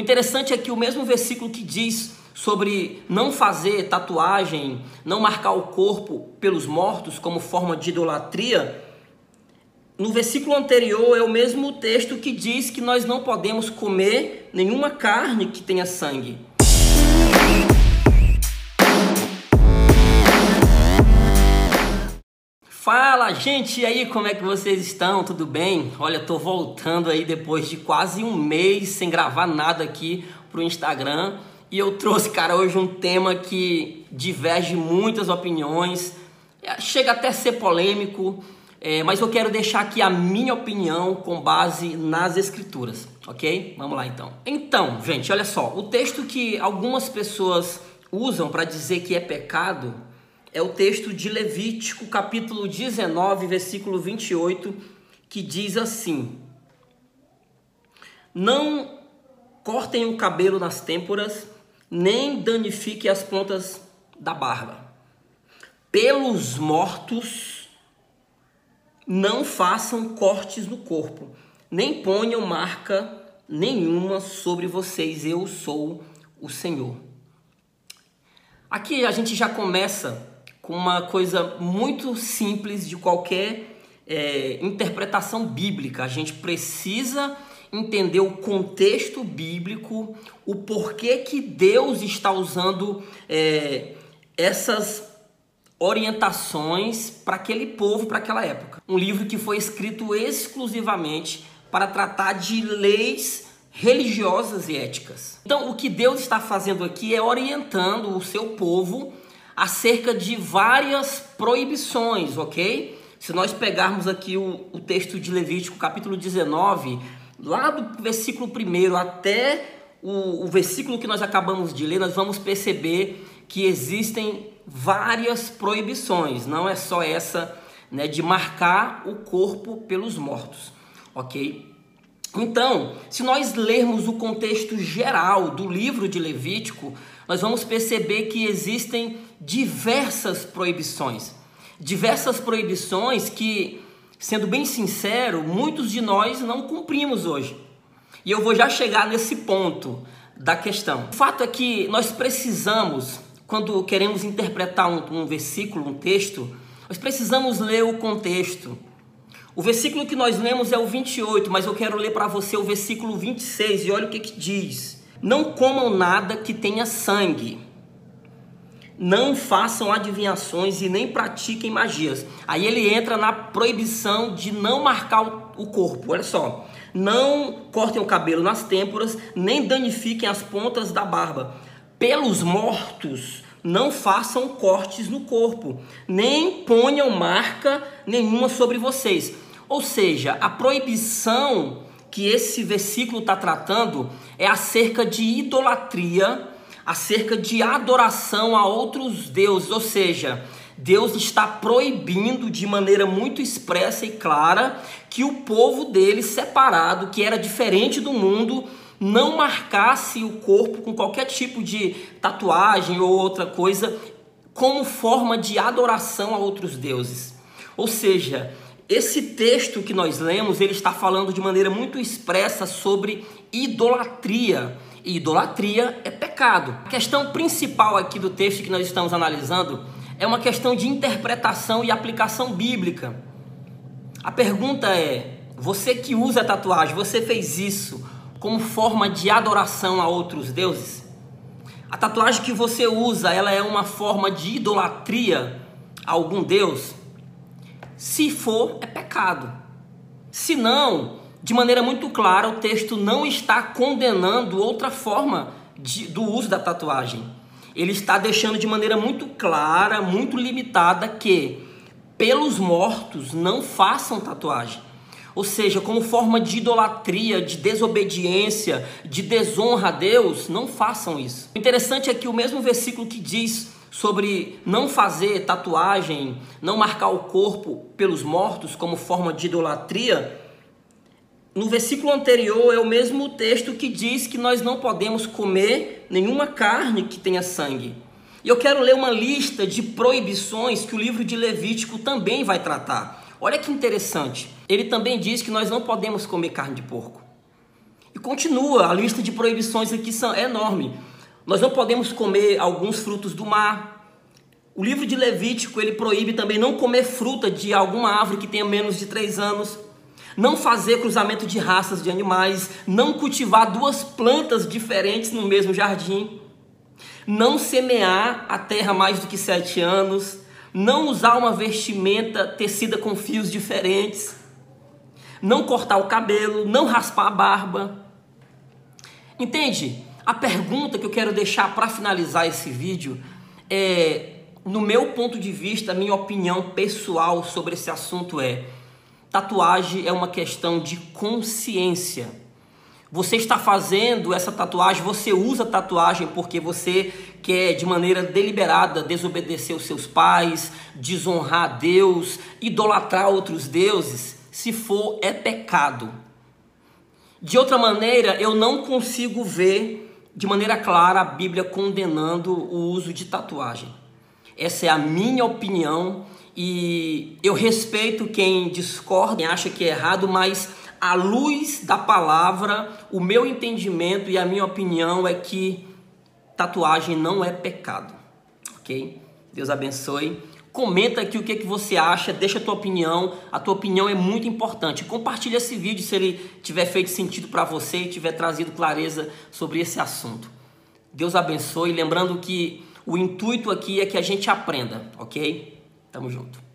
O interessante é que o mesmo versículo que diz sobre não fazer tatuagem, não marcar o corpo pelos mortos como forma de idolatria, no versículo anterior é o mesmo texto que diz que nós não podemos comer nenhuma carne que tenha sangue. Fala, gente, e aí, como é que vocês estão? Tudo bem? Olha, tô voltando aí depois de quase um mês sem gravar nada aqui pro Instagram. E eu trouxe, cara, hoje um tema que diverge muitas opiniões, é, chega até a ser polêmico, é, mas eu quero deixar aqui a minha opinião com base nas escrituras, ok? Vamos lá então. Então, gente, olha só, o texto que algumas pessoas usam para dizer que é pecado é o texto de Levítico, capítulo 19, versículo 28, que diz assim: Não cortem o cabelo nas têmporas, nem danifiquem as pontas da barba. Pelos mortos, não façam cortes no corpo, nem ponham marca nenhuma sobre vocês. Eu sou o Senhor. Aqui a gente já começa com uma coisa muito simples de qualquer é, interpretação bíblica. A gente precisa entender o contexto bíblico, o porquê que Deus está usando é, essas orientações para aquele povo, para aquela época. Um livro que foi escrito exclusivamente para tratar de leis religiosas e éticas. Então, o que Deus está fazendo aqui é orientando o seu povo acerca de várias proibições, ok? Se nós pegarmos aqui o, o texto de Levítico, capítulo 19, lá do versículo 1 até o, o versículo que nós acabamos de ler, nós vamos perceber que existem várias proibições, não é só essa né, de marcar o corpo pelos mortos, ok? Então, se nós lermos o contexto geral do livro de Levítico, nós vamos perceber que existem diversas proibições. Diversas proibições que, sendo bem sincero, muitos de nós não cumprimos hoje. E eu vou já chegar nesse ponto da questão. O fato é que nós precisamos, quando queremos interpretar um, um versículo, um texto, nós precisamos ler o contexto o versículo que nós lemos é o 28, mas eu quero ler para você o versículo 26 e olha o que, que diz: Não comam nada que tenha sangue, não façam adivinhações e nem pratiquem magias. Aí ele entra na proibição de não marcar o corpo. Olha só, não cortem o cabelo nas têmporas, nem danifiquem as pontas da barba. Pelos mortos não façam cortes no corpo, nem ponham marca nenhuma sobre vocês. Ou seja, a proibição que esse versículo está tratando é acerca de idolatria, acerca de adoração a outros deuses, ou seja, Deus está proibindo de maneira muito expressa e clara que o povo dele separado, que era diferente do mundo, não marcasse o corpo com qualquer tipo de tatuagem ou outra coisa como forma de adoração a outros deuses. Ou seja, esse texto que nós lemos, ele está falando de maneira muito expressa sobre idolatria. E idolatria é pecado. A questão principal aqui do texto que nós estamos analisando é uma questão de interpretação e aplicação bíblica. A pergunta é: você que usa tatuagem, você fez isso como forma de adoração a outros deuses? A tatuagem que você usa, ela é uma forma de idolatria a algum deus? Se for, é pecado. Se não, de maneira muito clara, o texto não está condenando outra forma de, do uso da tatuagem. Ele está deixando de maneira muito clara, muito limitada, que pelos mortos não façam tatuagem. Ou seja, como forma de idolatria, de desobediência, de desonra a Deus, não façam isso. O interessante é que o mesmo versículo que diz sobre não fazer tatuagem, não marcar o corpo pelos mortos como forma de idolatria, no versículo anterior é o mesmo texto que diz que nós não podemos comer nenhuma carne que tenha sangue. E eu quero ler uma lista de proibições que o livro de Levítico também vai tratar. Olha que interessante. Ele também diz que nós não podemos comer carne de porco. E continua, a lista de proibições aqui é enorme. Nós não podemos comer alguns frutos do mar. O livro de Levítico ele proíbe também não comer fruta de alguma árvore que tenha menos de três anos, não fazer cruzamento de raças de animais, não cultivar duas plantas diferentes no mesmo jardim, não semear a terra mais do que sete anos, não usar uma vestimenta tecida com fios diferentes, não cortar o cabelo, não raspar a barba. Entende? A pergunta que eu quero deixar para finalizar esse vídeo é, no meu ponto de vista, minha opinião pessoal sobre esse assunto é: tatuagem é uma questão de consciência. Você está fazendo essa tatuagem, você usa tatuagem porque você quer de maneira deliberada desobedecer os seus pais, desonrar a Deus, idolatrar outros deuses. Se for, é pecado. De outra maneira, eu não consigo ver de maneira clara a Bíblia condenando o uso de tatuagem. Essa é a minha opinião e eu respeito quem discorda, quem acha que é errado, mas à luz da palavra, o meu entendimento e a minha opinião é que tatuagem não é pecado, ok? Deus abençoe. Comenta aqui o que, que você acha, deixa a tua opinião. A tua opinião é muito importante. Compartilha esse vídeo se ele tiver feito sentido para você e tiver trazido clareza sobre esse assunto. Deus abençoe. Lembrando que o intuito aqui é que a gente aprenda, ok? Tamo junto.